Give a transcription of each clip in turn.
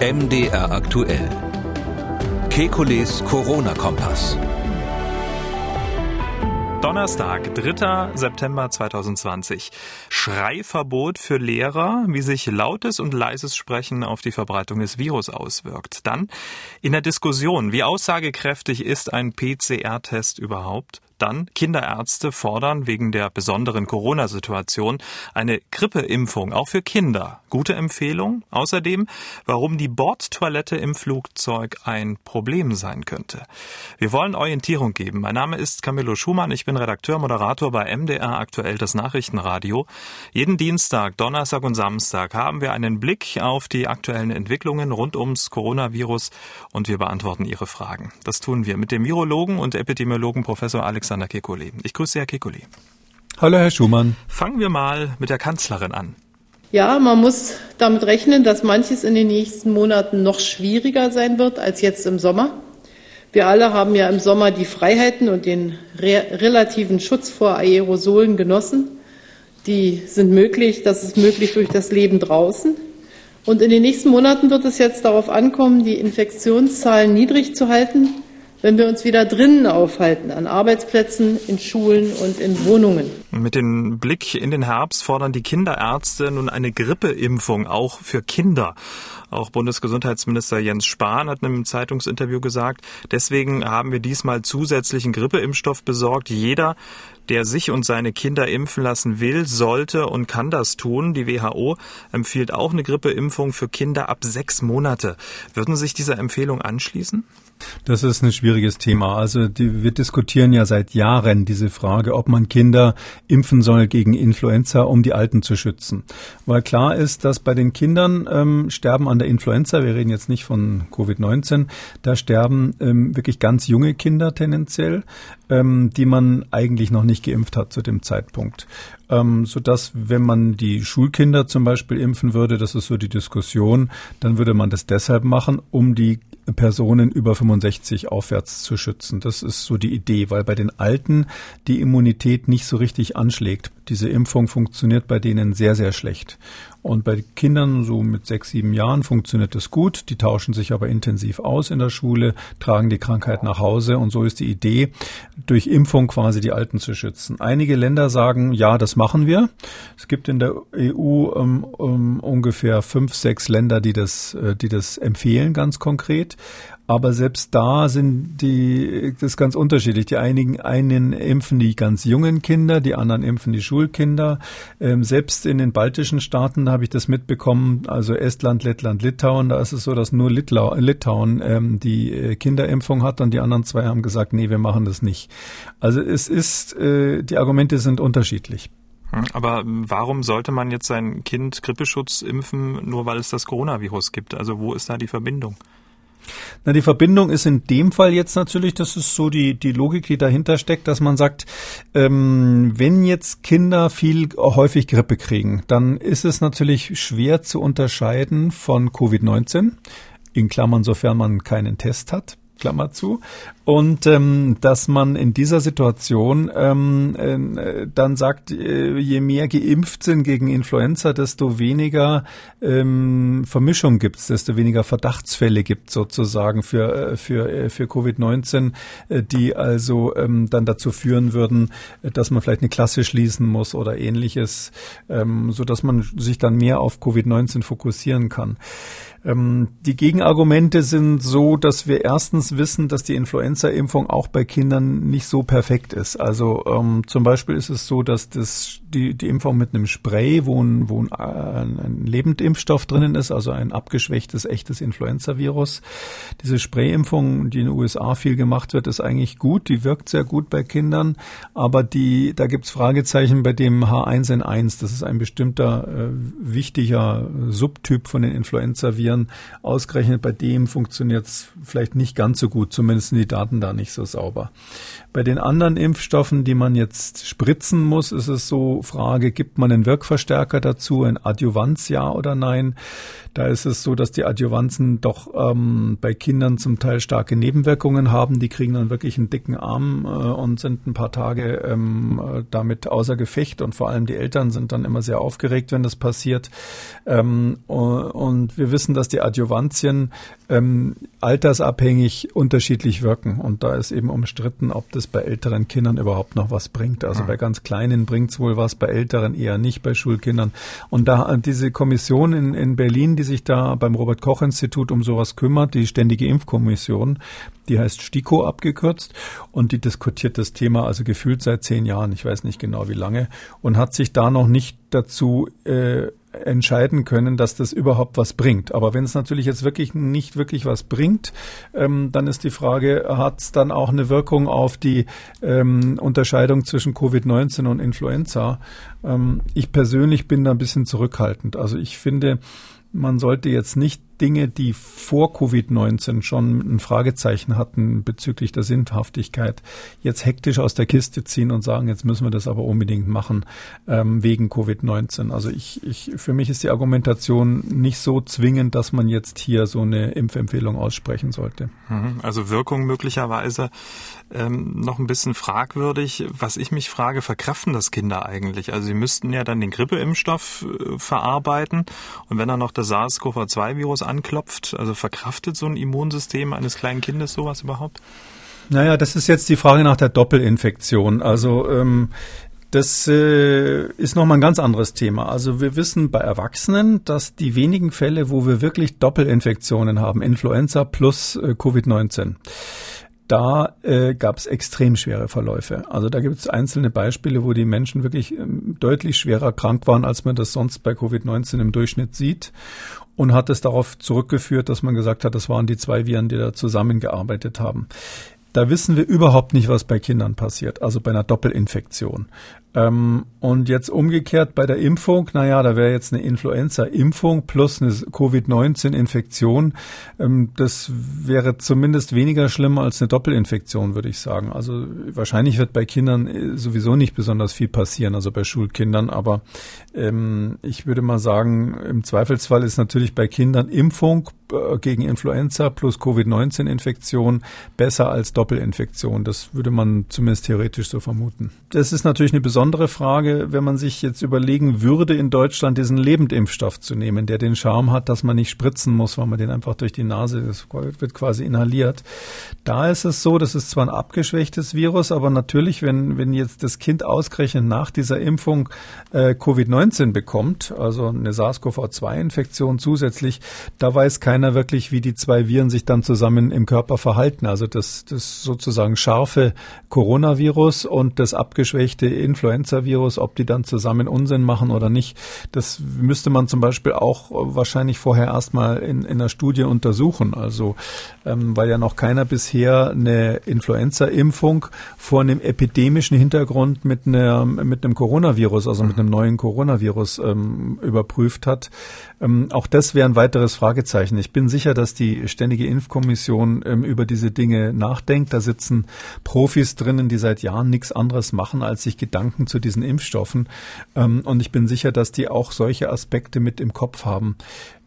MDR aktuell. Kekules Corona-Kompass. Donnerstag, 3. September 2020. Schreiverbot für Lehrer, wie sich lautes und leises Sprechen auf die Verbreitung des Virus auswirkt. Dann in der Diskussion, wie aussagekräftig ist ein PCR-Test überhaupt? Dann Kinderärzte fordern wegen der besonderen Corona-Situation eine Grippeimpfung auch für Kinder. Gute Empfehlung. Außerdem, warum die Bordtoilette im Flugzeug ein Problem sein könnte. Wir wollen Orientierung geben. Mein Name ist Camillo Schumann. Ich bin Redakteur, Moderator bei MDR aktuell das Nachrichtenradio. Jeden Dienstag, Donnerstag und Samstag haben wir einen Blick auf die aktuellen Entwicklungen rund ums Coronavirus und wir beantworten Ihre Fragen. Das tun wir mit dem Virologen und Epidemiologen Professor Alex Alexander Kekulé. Ich grüße Herr Kekulé. Hallo, Herr Schumann. Fangen wir mal mit der Kanzlerin an. Ja, man muss damit rechnen, dass manches in den nächsten Monaten noch schwieriger sein wird als jetzt im Sommer. Wir alle haben ja im Sommer die Freiheiten und den re relativen Schutz vor Aerosolen genossen. Die sind möglich, das ist möglich durch das Leben draußen. Und in den nächsten Monaten wird es jetzt darauf ankommen, die Infektionszahlen niedrig zu halten wenn wir uns wieder drinnen aufhalten, an Arbeitsplätzen, in Schulen und in Wohnungen. Mit dem Blick in den Herbst fordern die Kinderärzte nun eine Grippeimpfung auch für Kinder. Auch Bundesgesundheitsminister Jens Spahn hat in einem Zeitungsinterview gesagt, deswegen haben wir diesmal zusätzlichen Grippeimpfstoff besorgt. Jeder, der sich und seine Kinder impfen lassen will, sollte und kann das tun. Die WHO empfiehlt auch eine Grippeimpfung für Kinder ab sechs Monate. Würden Sie sich dieser Empfehlung anschließen? Das ist ein schwieriges Thema. Also die, wir diskutieren ja seit Jahren diese Frage, ob man Kinder impfen soll gegen Influenza, um die Alten zu schützen. Weil klar ist, dass bei den Kindern ähm, sterben an der Influenza, wir reden jetzt nicht von Covid-19, da sterben ähm, wirklich ganz junge Kinder tendenziell, ähm, die man eigentlich noch nicht geimpft hat zu dem Zeitpunkt ähm, so dass wenn man die Schulkinder zum Beispiel impfen würde, das ist so die Diskussion, dann würde man das deshalb machen, um die Personen über 65 aufwärts zu schützen. Das ist so die Idee, weil bei den Alten die Immunität nicht so richtig anschlägt. Diese Impfung funktioniert bei denen sehr, sehr schlecht. Und bei Kindern so mit sechs, sieben Jahren funktioniert das gut. Die tauschen sich aber intensiv aus in der Schule, tragen die Krankheit nach Hause. Und so ist die Idee, durch Impfung quasi die Alten zu schützen. Einige Länder sagen, ja, das machen wir. Es gibt in der EU um, um, ungefähr fünf, sechs Länder, die das, äh, die das empfehlen, ganz konkret. Aber selbst da sind die, das ist ganz unterschiedlich. Die einigen, einen impfen die ganz jungen Kinder, die anderen impfen die Schulkinder. Ähm, selbst in den baltischen Staaten habe ich das mitbekommen, also Estland, Lettland, Litauen, da ist es so, dass nur Litlau, Litauen ähm, die äh, Kinderimpfung hat und die anderen zwei haben gesagt, nee, wir machen das nicht. Also es ist, äh, die Argumente sind unterschiedlich. Hm, aber warum sollte man jetzt sein Kind Grippeschutz impfen, nur weil es das Coronavirus gibt? Also wo ist da die Verbindung? Na, die Verbindung ist in dem Fall jetzt natürlich, das ist so die, die Logik, die dahinter steckt, dass man sagt, ähm, wenn jetzt Kinder viel häufig Grippe kriegen, dann ist es natürlich schwer zu unterscheiden von Covid-19 in Klammern, sofern man keinen Test hat. Klammer zu. Und ähm, dass man in dieser Situation ähm, äh, dann sagt, äh, je mehr geimpft sind gegen Influenza, desto weniger ähm, Vermischung gibt es, desto weniger Verdachtsfälle gibt sozusagen für, äh, für, äh, für Covid-19, äh, die also ähm, dann dazu führen würden, dass man vielleicht eine Klasse schließen muss oder ähnliches, ähm, so dass man sich dann mehr auf Covid-19 fokussieren kann. Ähm, die Gegenargumente sind so, dass wir erstens wissen, dass die Influenza-Impfung auch bei Kindern nicht so perfekt ist. Also ähm, zum Beispiel ist es so, dass das, die, die Impfung mit einem Spray, wo ein, wo ein, ein Lebendimpfstoff drinnen ist, also ein abgeschwächtes, echtes Influenza-Virus. Diese Spray-Impfung, die in den USA viel gemacht wird, ist eigentlich gut. Die wirkt sehr gut bei Kindern. Aber die, da gibt's Fragezeichen bei dem H1N1. Das ist ein bestimmter äh, wichtiger Subtyp von den Influenza-Viren Viren. Ausgerechnet bei dem funktioniert es vielleicht nicht ganz so gut, zumindest sind die Daten da nicht so sauber. Bei den anderen Impfstoffen, die man jetzt spritzen muss, ist es so, Frage, gibt man einen Wirkverstärker dazu, ein Adjuvanz ja oder nein? Da ist es so, dass die Adjuvanzen doch ähm, bei Kindern zum Teil starke Nebenwirkungen haben. Die kriegen dann wirklich einen dicken Arm äh, und sind ein paar Tage ähm, damit außer Gefecht und vor allem die Eltern sind dann immer sehr aufgeregt, wenn das passiert. Ähm, und wir wissen, dass die Adjuvantien ähm, altersabhängig unterschiedlich wirken. Und da ist eben umstritten, ob das bei älteren Kindern überhaupt noch was bringt. Also bei ganz Kleinen bringt es wohl was, bei Älteren eher nicht, bei Schulkindern. Und da diese Kommission in, in Berlin, die sich da beim Robert Koch Institut um sowas kümmert, die Ständige Impfkommission, die heißt STIKO abgekürzt und die diskutiert das Thema also gefühlt seit zehn Jahren, ich weiß nicht genau wie lange, und hat sich da noch nicht dazu äh, entscheiden können, dass das überhaupt was bringt. Aber wenn es natürlich jetzt wirklich nicht wirklich was bringt, ähm, dann ist die Frage, hat es dann auch eine Wirkung auf die ähm, Unterscheidung zwischen Covid-19 und Influenza? Ähm, ich persönlich bin da ein bisschen zurückhaltend. Also ich finde, man sollte jetzt nicht Dinge, die vor Covid-19 schon ein Fragezeichen hatten bezüglich der Sinnhaftigkeit, jetzt hektisch aus der Kiste ziehen und sagen, jetzt müssen wir das aber unbedingt machen ähm, wegen Covid-19. Also ich, ich, für mich ist die Argumentation nicht so zwingend, dass man jetzt hier so eine Impfempfehlung aussprechen sollte. Mhm. Also Wirkung möglicherweise ähm, noch ein bisschen fragwürdig. Was ich mich frage, verkraften das Kinder eigentlich? Also sie müssten ja dann den Grippeimpfstoff äh, verarbeiten und wenn dann noch das SARS-CoV-2-Virus anklopft, also verkraftet so ein Immunsystem eines kleinen Kindes sowas überhaupt? Naja, das ist jetzt die Frage nach der Doppelinfektion. Also ähm, das äh, ist nochmal ein ganz anderes Thema. Also wir wissen bei Erwachsenen, dass die wenigen Fälle, wo wir wirklich Doppelinfektionen haben, Influenza plus äh, Covid-19, da äh, gab es extrem schwere Verläufe. Also da gibt es einzelne Beispiele, wo die Menschen wirklich ähm, deutlich schwerer krank waren, als man das sonst bei Covid-19 im Durchschnitt sieht. Und hat es darauf zurückgeführt, dass man gesagt hat, das waren die zwei Viren, die da zusammengearbeitet haben. Da wissen wir überhaupt nicht, was bei Kindern passiert, also bei einer Doppelinfektion. Ähm, und jetzt umgekehrt bei der Impfung, naja, da wäre jetzt eine Influenza-Impfung plus eine Covid-19-Infektion. Ähm, das wäre zumindest weniger schlimm als eine Doppelinfektion, würde ich sagen. Also wahrscheinlich wird bei Kindern äh, sowieso nicht besonders viel passieren, also bei Schulkindern. Aber ähm, ich würde mal sagen, im Zweifelsfall ist natürlich bei Kindern Impfung äh, gegen Influenza plus Covid-19-Infektion besser als Doppelinfektion. Das würde man zumindest theoretisch so vermuten. Das ist natürlich eine besondere besondere Frage, wenn man sich jetzt überlegen würde, in Deutschland diesen Lebendimpfstoff zu nehmen, der den Charme hat, dass man nicht spritzen muss, weil man den einfach durch die Nase, das wird quasi inhaliert. Da ist es so, das ist zwar ein abgeschwächtes Virus, aber natürlich, wenn, wenn jetzt das Kind ausgerechnet nach dieser Impfung äh, Covid-19 bekommt, also eine SARS-CoV-2-Infektion zusätzlich, da weiß keiner wirklich, wie die zwei Viren sich dann zusammen im Körper verhalten. Also das, das sozusagen scharfe Coronavirus und das abgeschwächte Influenza Influenza-Virus, ob die dann zusammen Unsinn machen oder nicht, das müsste man zum Beispiel auch wahrscheinlich vorher erstmal in, in einer Studie untersuchen. Also ähm, weil ja noch keiner bisher eine Influenza-Impfung vor einem epidemischen Hintergrund mit, einer, mit einem Coronavirus, also mit einem neuen Coronavirus ähm, überprüft hat. Ähm, auch das wäre ein weiteres Fragezeichen. Ich bin sicher, dass die Ständige Impfkommission ähm, über diese Dinge nachdenkt. Da sitzen Profis drinnen, die seit Jahren nichts anderes machen, als sich Gedanken zu diesen Impfstoffen. Ähm, und ich bin sicher, dass die auch solche Aspekte mit im Kopf haben.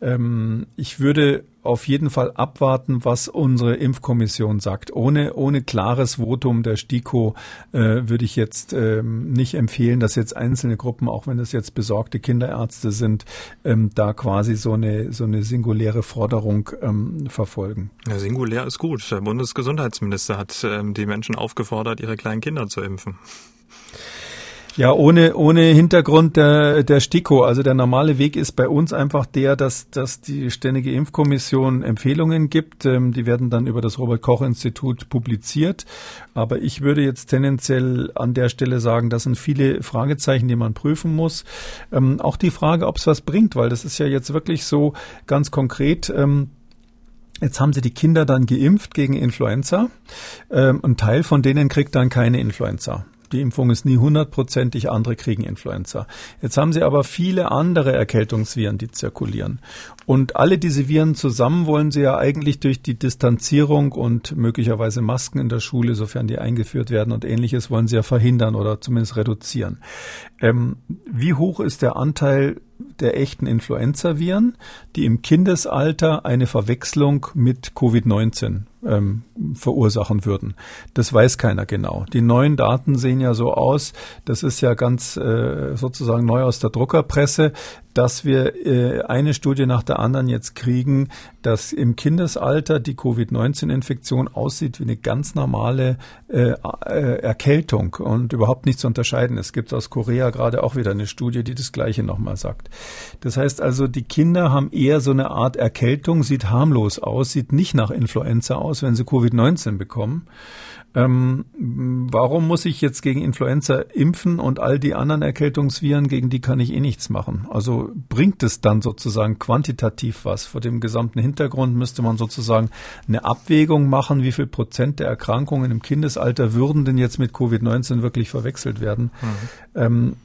Ähm, ich würde auf jeden Fall abwarten, was unsere Impfkommission sagt. Ohne, ohne klares Votum der STIKO äh, würde ich jetzt ähm, nicht empfehlen, dass jetzt einzelne Gruppen, auch wenn es jetzt besorgte Kinderärzte sind, ähm, da quasi so eine, so eine singuläre Forderung ähm, verfolgen. Ja, singulär ist gut. Der Bundesgesundheitsminister hat ähm, die Menschen aufgefordert, ihre kleinen Kinder zu impfen. Ja, ohne, ohne Hintergrund der, der STIKO. Also der normale Weg ist bei uns einfach der, dass, dass die Ständige Impfkommission Empfehlungen gibt. Ähm, die werden dann über das Robert-Koch-Institut publiziert. Aber ich würde jetzt tendenziell an der Stelle sagen, das sind viele Fragezeichen, die man prüfen muss. Ähm, auch die Frage, ob es was bringt, weil das ist ja jetzt wirklich so ganz konkret. Ähm, Jetzt haben sie die Kinder dann geimpft gegen Influenza. Ähm, ein Teil von denen kriegt dann keine Influenza. Die Impfung ist nie hundertprozentig, andere kriegen Influenza. Jetzt haben sie aber viele andere Erkältungsviren, die zirkulieren. Und alle diese Viren zusammen wollen sie ja eigentlich durch die Distanzierung und möglicherweise Masken in der Schule, sofern die eingeführt werden und ähnliches, wollen sie ja verhindern oder zumindest reduzieren. Ähm, wie hoch ist der Anteil der echten Influenza-Viren, die im Kindesalter eine Verwechslung mit Covid-19 ähm, verursachen würden. Das weiß keiner genau. Die neuen Daten sehen ja so aus, das ist ja ganz äh, sozusagen neu aus der Druckerpresse, dass wir äh, eine Studie nach der anderen jetzt kriegen, dass im Kindesalter die Covid-19-Infektion aussieht wie eine ganz normale äh, äh, Erkältung und überhaupt nicht zu unterscheiden. Es gibt aus Korea gerade auch wieder eine Studie, die das Gleiche nochmal sagt. Das heißt also, die Kinder haben eher so eine Art Erkältung, sieht harmlos aus, sieht nicht nach Influenza aus, wenn sie Covid-19 bekommen. Ähm, warum muss ich jetzt gegen Influenza impfen und all die anderen Erkältungsviren, gegen die kann ich eh nichts machen? Also bringt es dann sozusagen quantitativ was? Vor dem gesamten Hintergrund müsste man sozusagen eine Abwägung machen, wie viel Prozent der Erkrankungen im Kindesalter würden denn jetzt mit Covid-19 wirklich verwechselt werden? Mhm. Ähm,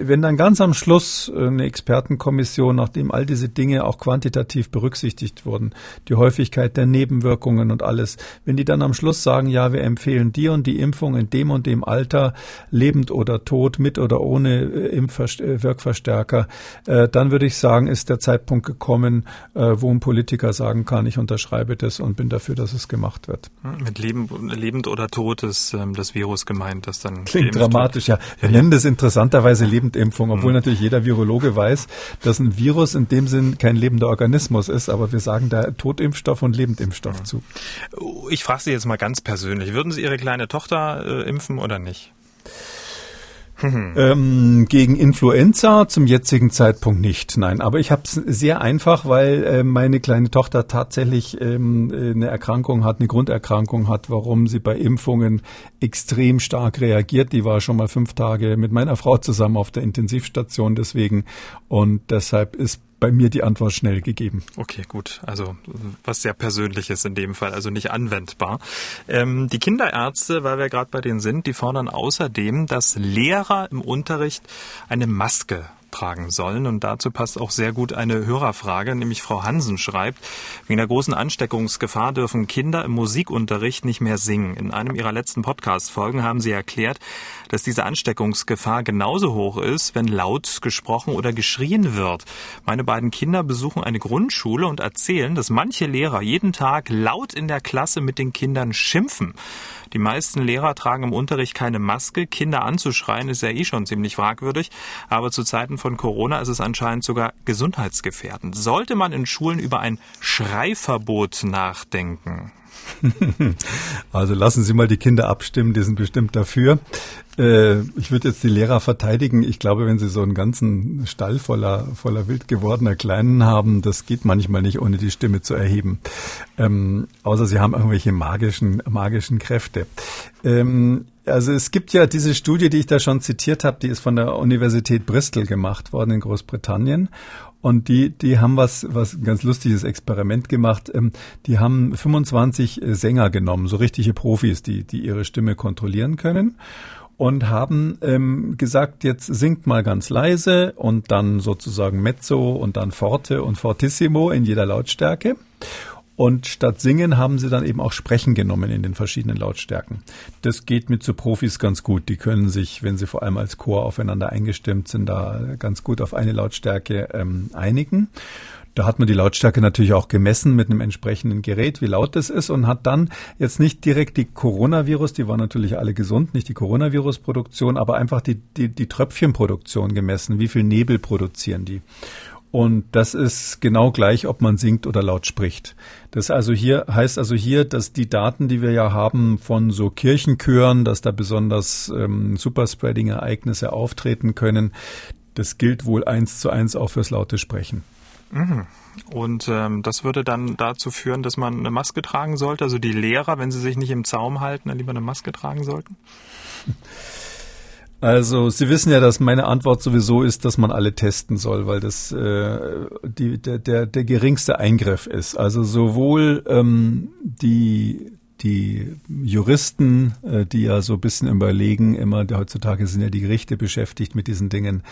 wenn dann ganz am Schluss äh, eine Expertenkommission, nachdem all diese Dinge auch quantitativ berücksichtigt wurden, die Häufigkeit der Nebenwirkungen und alles, wenn die dann am Schluss sagen, ja, wir empfehlen die und die Impfung in dem und dem Alter, lebend oder tot, mit oder ohne äh, Impfwirkverstärker, äh, dann würde ich sagen, ist der Zeitpunkt gekommen, äh, wo ein Politiker sagen kann, ich unterschreibe das und bin dafür, dass es gemacht wird. Mit lebend, lebend oder tot ist ähm, das Virus gemeint, das dann klingt dramatisch. Ja, wir ja. nennen das interessanterweise Lebendimpfung, obwohl mhm. natürlich jeder Virologe weiß, dass ein Virus in dem Sinn kein lebender Organismus ist, aber wir sagen da Totimpfstoff und Lebendimpfstoff mhm. zu. Ich frage Sie jetzt mal ganz persönlich: Würden Sie Ihre kleine Tochter äh, impfen oder nicht? Ähm, gegen Influenza zum jetzigen Zeitpunkt nicht, nein. Aber ich habe es sehr einfach, weil äh, meine kleine Tochter tatsächlich ähm, eine Erkrankung hat, eine Grunderkrankung hat, warum sie bei Impfungen extrem stark reagiert. Die war schon mal fünf Tage mit meiner Frau zusammen auf der Intensivstation deswegen. Und deshalb ist bei mir die Antwort schnell gegeben. Okay, gut. Also was sehr Persönliches in dem Fall, also nicht anwendbar. Ähm, die Kinderärzte, weil wir gerade bei denen sind, die fordern außerdem, dass Lehrer im Unterricht eine Maske tragen sollen. Und dazu passt auch sehr gut eine Hörerfrage, nämlich Frau Hansen schreibt, wegen der großen Ansteckungsgefahr dürfen Kinder im Musikunterricht nicht mehr singen. In einem ihrer letzten Podcast-Folgen haben sie erklärt, dass diese Ansteckungsgefahr genauso hoch ist, wenn laut gesprochen oder geschrien wird. Meine beiden Kinder besuchen eine Grundschule und erzählen, dass manche Lehrer jeden Tag laut in der Klasse mit den Kindern schimpfen. Die meisten Lehrer tragen im Unterricht keine Maske. Kinder anzuschreien ist ja eh schon ziemlich fragwürdig. Aber zu Zeiten von Corona ist es anscheinend sogar gesundheitsgefährdend. Sollte man in Schulen über ein Schreiverbot nachdenken? Also lassen Sie mal die Kinder abstimmen, die sind bestimmt dafür. Äh, ich würde jetzt die Lehrer verteidigen. Ich glaube, wenn sie so einen ganzen Stall voller, voller wild gewordener Kleinen haben, das geht manchmal nicht, ohne die Stimme zu erheben. Ähm, außer sie haben irgendwelche magischen, magischen Kräfte. Ähm, also es gibt ja diese Studie, die ich da schon zitiert habe, die ist von der Universität Bristol gemacht worden in Großbritannien. Und die, die haben was, was ein ganz lustiges Experiment gemacht. Ähm, die haben 25 äh, Sänger genommen, so richtige Profis, die, die ihre Stimme kontrollieren können und haben ähm, gesagt, jetzt singt mal ganz leise und dann sozusagen Mezzo und dann Forte und Fortissimo in jeder Lautstärke. Und statt singen haben sie dann eben auch Sprechen genommen in den verschiedenen Lautstärken. Das geht mit so Profis ganz gut. Die können sich, wenn sie vor allem als Chor aufeinander eingestimmt sind, da ganz gut auf eine Lautstärke ähm, einigen. Da hat man die Lautstärke natürlich auch gemessen mit einem entsprechenden Gerät, wie laut das ist und hat dann jetzt nicht direkt die Coronavirus, die waren natürlich alle gesund, nicht die Coronavirus-Produktion, aber einfach die, die, die Tröpfchenproduktion gemessen. Wie viel Nebel produzieren die? Und das ist genau gleich, ob man singt oder laut spricht. Das also hier heißt also hier, dass die Daten, die wir ja haben von so Kirchenchören, dass da besonders ähm, Superspreading-Ereignisse auftreten können, das gilt wohl eins zu eins auch fürs laute Sprechen. Mhm. Und ähm, das würde dann dazu führen, dass man eine Maske tragen sollte. Also die Lehrer, wenn sie sich nicht im Zaum halten, dann lieber eine Maske tragen sollten. Also Sie wissen ja, dass meine Antwort sowieso ist, dass man alle testen soll, weil das äh, die, der, der, der geringste Eingriff ist. Also sowohl ähm, die die Juristen, äh, die ja so ein bisschen überlegen, immer heutzutage sind ja die Gerichte beschäftigt mit diesen Dingen.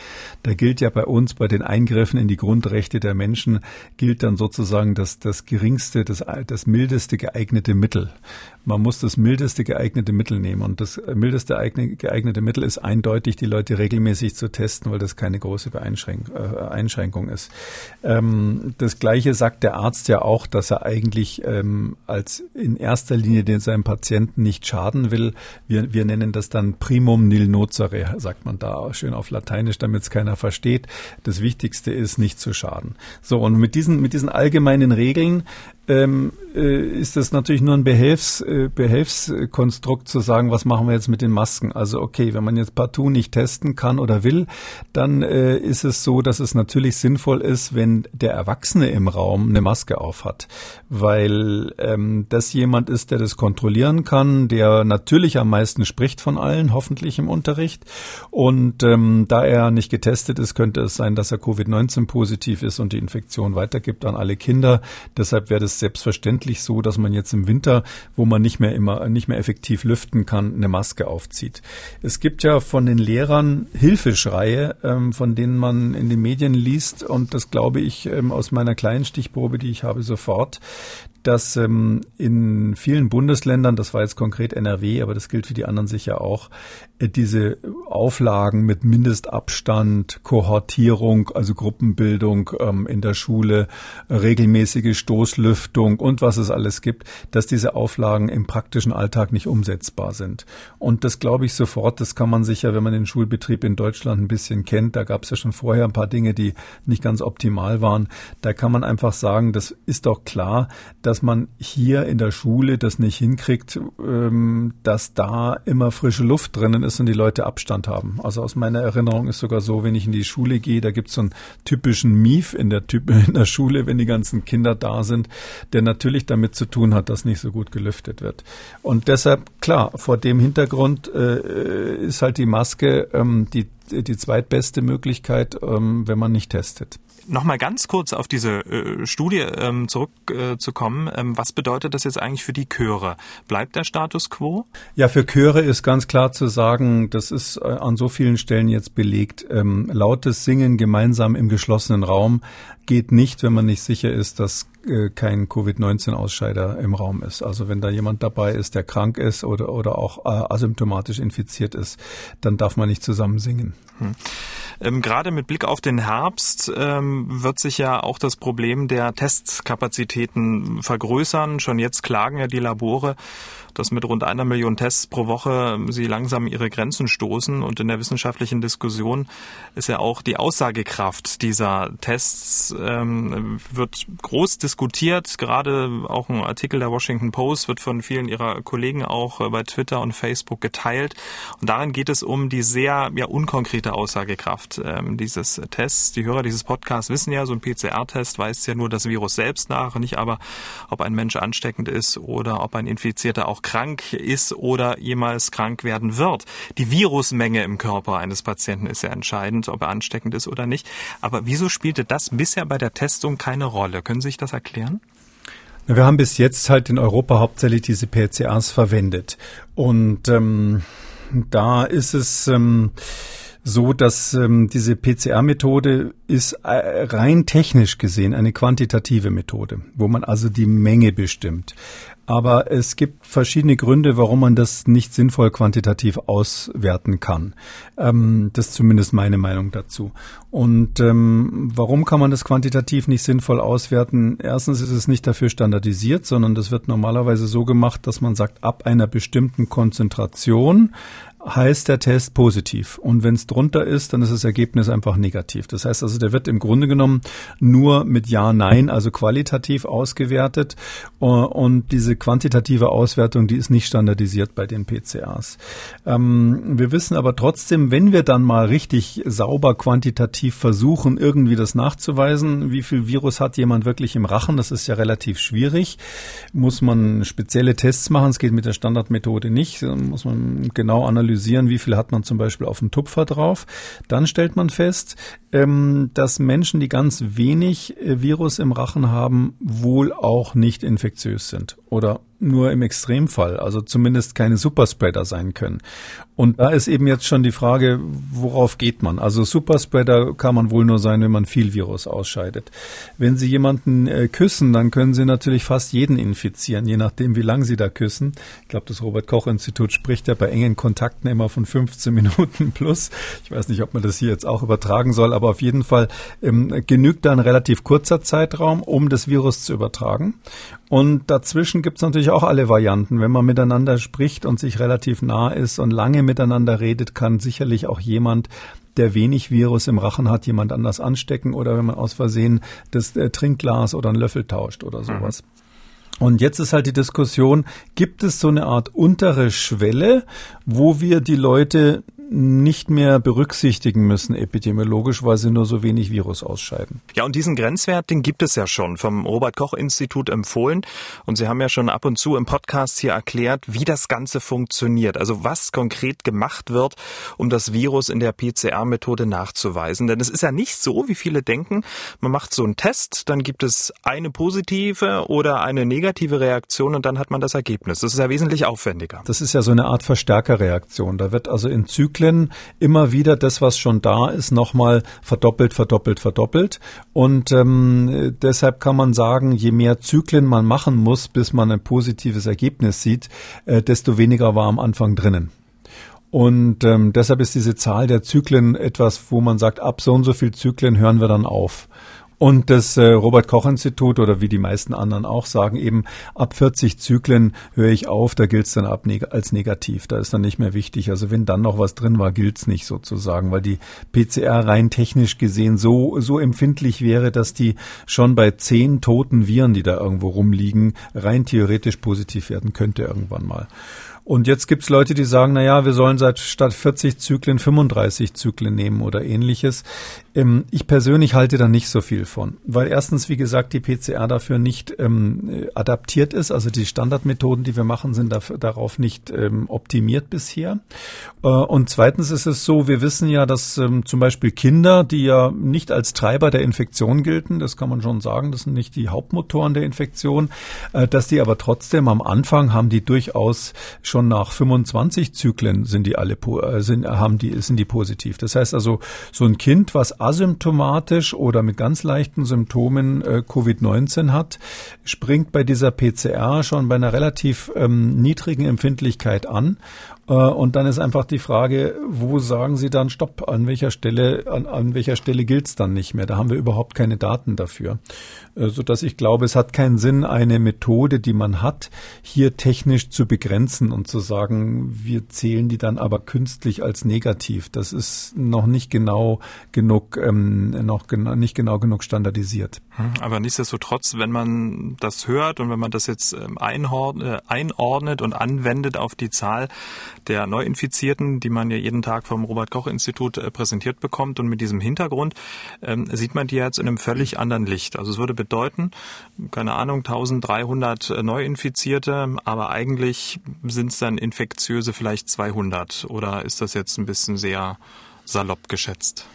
Da gilt ja bei uns, bei den Eingriffen in die Grundrechte der Menschen, gilt dann sozusagen das, das geringste, das, das mildeste geeignete Mittel. Man muss das mildeste geeignete Mittel nehmen. Und das mildeste geeignete Mittel ist eindeutig, die Leute regelmäßig zu testen, weil das keine große äh, Einschränkung ist. Ähm, das Gleiche sagt der Arzt ja auch, dass er eigentlich ähm, als in erster Linie den seinem Patienten nicht schaden will. Wir, wir nennen das dann primum nil nocere, sagt man da schön auf Lateinisch, damit es keiner versteht. Das Wichtigste ist, nicht zu schaden. So, und mit diesen, mit diesen allgemeinen Regeln ähm, äh, ist das natürlich nur ein Behelfs, äh, Behelfskonstrukt zu sagen, was machen wir jetzt mit den Masken. Also okay, wenn man jetzt partout nicht testen kann oder will, dann äh, ist es so, dass es natürlich sinnvoll ist, wenn der Erwachsene im Raum eine Maske aufhat, weil ähm, das jemand ist, der das kontrollieren kann, der natürlich am meisten spricht von allen, hoffentlich im Unterricht. Und ähm, da er nicht getestet ist, könnte es sein, dass er Covid-19 positiv ist und die Infektion weitergibt an alle Kinder. Deshalb wäre das selbstverständlich so, dass man jetzt im Winter, wo man nicht mehr immer nicht mehr effektiv lüften kann, eine Maske aufzieht. Es gibt ja von den Lehrern Hilfeschreie, ähm, von denen man in den Medien liest und das glaube ich ähm, aus meiner kleinen Stichprobe, die ich habe, sofort, dass ähm, in vielen Bundesländern, das war jetzt konkret NRW, aber das gilt für die anderen sicher auch, äh, diese Auflagen mit Mindestabstand, Kohortierung, also Gruppenbildung ähm, in der Schule, regelmäßige Stoßlüftung und was es alles gibt, dass diese Auflagen im praktischen Alltag nicht umsetzbar sind. Und das glaube ich sofort, das kann man sicher, wenn man den Schulbetrieb in Deutschland ein bisschen kennt, da gab es ja schon vorher ein paar Dinge, die nicht ganz optimal waren, da kann man einfach sagen, das ist doch klar, dass dass man hier in der Schule das nicht hinkriegt, ähm, dass da immer frische Luft drinnen ist und die Leute Abstand haben. Also aus meiner Erinnerung ist sogar so, wenn ich in die Schule gehe, da gibt es so einen typischen Mief in der, in der Schule, wenn die ganzen Kinder da sind, der natürlich damit zu tun hat, dass nicht so gut gelüftet wird. Und deshalb, klar, vor dem Hintergrund äh, ist halt die Maske ähm, die, die zweitbeste Möglichkeit, ähm, wenn man nicht testet. Nochmal ganz kurz auf diese äh, Studie ähm, zurückzukommen. Äh, ähm, was bedeutet das jetzt eigentlich für die Chöre? Bleibt der Status quo? Ja, für Chöre ist ganz klar zu sagen, das ist äh, an so vielen Stellen jetzt belegt. Ähm, lautes Singen gemeinsam im geschlossenen Raum geht nicht, wenn man nicht sicher ist, dass äh, kein Covid-19-Ausscheider im Raum ist. Also wenn da jemand dabei ist, der krank ist oder, oder auch äh, asymptomatisch infiziert ist, dann darf man nicht zusammen singen. Hm. Ähm, gerade mit Blick auf den Herbst ähm, wird sich ja auch das Problem der Testkapazitäten vergrößern. Schon jetzt klagen ja die Labore dass mit rund einer Million Tests pro Woche sie langsam ihre Grenzen stoßen. Und in der wissenschaftlichen Diskussion ist ja auch die Aussagekraft dieser Tests ähm, wird groß diskutiert. Gerade auch ein Artikel der Washington Post wird von vielen ihrer Kollegen auch äh, bei Twitter und Facebook geteilt. Und darin geht es um die sehr ja, unkonkrete Aussagekraft ähm, dieses Tests. Die Hörer dieses Podcasts wissen ja, so ein PCR-Test weist ja nur das Virus selbst nach, nicht aber, ob ein Mensch ansteckend ist oder ob ein Infizierter auch krank ist oder jemals krank werden wird. Die Virusmenge im Körper eines Patienten ist ja entscheidend, ob er ansteckend ist oder nicht. Aber wieso spielte das bisher bei der Testung keine Rolle? Können Sie sich das erklären? Wir haben bis jetzt halt in Europa hauptsächlich diese PCRs verwendet. Und ähm, da ist es ähm, so, dass ähm, diese PCR-Methode ist äh, rein technisch gesehen eine quantitative Methode, wo man also die Menge bestimmt. Aber es gibt verschiedene Gründe, warum man das nicht sinnvoll quantitativ auswerten kann. Ähm, das ist zumindest meine Meinung dazu. Und ähm, warum kann man das quantitativ nicht sinnvoll auswerten? Erstens ist es nicht dafür standardisiert, sondern das wird normalerweise so gemacht, dass man sagt, ab einer bestimmten Konzentration heißt der Test positiv. Und wenn es drunter ist, dann ist das Ergebnis einfach negativ. Das heißt also, der wird im Grunde genommen nur mit Ja, Nein, also qualitativ ausgewertet. Und diese quantitative Auswertung, die ist nicht standardisiert bei den PCAs. Ähm, wir wissen aber trotzdem, wenn wir dann mal richtig sauber quantitativ versuchen, irgendwie das nachzuweisen, wie viel Virus hat jemand wirklich im Rachen, das ist ja relativ schwierig, muss man spezielle Tests machen. Es geht mit der Standardmethode nicht. Muss man genau analysieren analysieren, wie viel hat man zum Beispiel auf dem Tupfer drauf. Dann stellt man fest, ähm, dass Menschen, die ganz wenig äh, Virus im Rachen haben, wohl auch nicht infektiös sind oder nur im Extremfall, also zumindest keine Superspreader sein können. Und da ist eben jetzt schon die Frage, worauf geht man? Also Superspreader kann man wohl nur sein, wenn man viel Virus ausscheidet. Wenn Sie jemanden äh, küssen, dann können Sie natürlich fast jeden infizieren, je nachdem, wie lange Sie da küssen. Ich glaube, das Robert Koch Institut spricht ja bei engen Kontakten immer von 15 Minuten plus. Ich weiß nicht, ob man das hier jetzt auch übertragen soll, aber auf jeden Fall ähm, genügt da ein relativ kurzer Zeitraum, um das Virus zu übertragen. Und dazwischen gibt's natürlich auch alle Varianten. Wenn man miteinander spricht und sich relativ nah ist und lange miteinander redet, kann sicherlich auch jemand der wenig Virus im Rachen hat, jemand anders anstecken oder wenn man aus Versehen das äh, Trinkglas oder einen Löffel tauscht oder sowas. Mhm. Und jetzt ist halt die Diskussion, gibt es so eine Art untere Schwelle, wo wir die Leute nicht mehr berücksichtigen müssen epidemiologisch, weil sie nur so wenig Virus ausscheiden. Ja, und diesen Grenzwert, den gibt es ja schon vom Robert Koch Institut empfohlen. Und Sie haben ja schon ab und zu im Podcast hier erklärt, wie das Ganze funktioniert. Also was konkret gemacht wird, um das Virus in der PCR-Methode nachzuweisen. Denn es ist ja nicht so, wie viele denken, man macht so einen Test, dann gibt es eine positive oder eine negative Reaktion und dann hat man das Ergebnis. Das ist ja wesentlich aufwendiger. Das ist ja so eine Art Verstärkerreaktion. Da wird also in Zyklen Zyklen immer wieder das, was schon da ist, nochmal verdoppelt, verdoppelt, verdoppelt. Und ähm, deshalb kann man sagen, je mehr Zyklen man machen muss, bis man ein positives Ergebnis sieht, äh, desto weniger war am Anfang drinnen. Und ähm, deshalb ist diese Zahl der Zyklen etwas, wo man sagt, ab so und so viel Zyklen hören wir dann auf. Und das äh, Robert Koch Institut oder wie die meisten anderen auch sagen eben, ab 40 Zyklen höre ich auf, da gilt es dann ab neg als negativ, da ist dann nicht mehr wichtig. Also wenn dann noch was drin war, gilt es nicht sozusagen, weil die PCR rein technisch gesehen so, so empfindlich wäre, dass die schon bei zehn toten Viren, die da irgendwo rumliegen, rein theoretisch positiv werden könnte irgendwann mal. Und jetzt gibt's Leute, die sagen, na ja, wir sollen seit statt 40 Zyklen 35 Zyklen nehmen oder ähnliches. Ähm, ich persönlich halte da nicht so viel von, weil erstens, wie gesagt, die PCR dafür nicht ähm, adaptiert ist. Also die Standardmethoden, die wir machen, sind dafür, darauf nicht ähm, optimiert bisher. Äh, und zweitens ist es so, wir wissen ja, dass ähm, zum Beispiel Kinder, die ja nicht als Treiber der Infektion gelten, das kann man schon sagen, das sind nicht die Hauptmotoren der Infektion, äh, dass die aber trotzdem am Anfang haben die durchaus schon nach 25 Zyklen sind die alle äh, sind haben die sind die positiv. Das heißt also so ein Kind, was asymptomatisch oder mit ganz leichten Symptomen äh, Covid-19 hat, springt bei dieser PCR schon bei einer relativ ähm, niedrigen Empfindlichkeit an und dann ist einfach die Frage, wo sagen Sie dann Stopp? An welcher Stelle, an, an welcher Stelle gilt es dann nicht mehr? Da haben wir überhaupt keine Daten dafür. Äh, so dass ich glaube, es hat keinen Sinn, eine Methode, die man hat, hier technisch zu begrenzen und zu sagen, wir zählen die dann aber künstlich als negativ. Das ist noch nicht genau genug, ähm, noch gen nicht genau genug standardisiert. Hm, aber nichtsdestotrotz, wenn man das hört und wenn man das jetzt ähm, äh, einordnet und anwendet auf die Zahl der Neuinfizierten, die man ja jeden Tag vom Robert Koch Institut äh, präsentiert bekommt und mit diesem Hintergrund ähm, sieht man die jetzt in einem völlig anderen Licht. Also es würde bedeuten, keine Ahnung, 1300 äh, Neuinfizierte, aber eigentlich sind es dann infektiöse vielleicht 200 oder ist das jetzt ein bisschen sehr salopp geschätzt?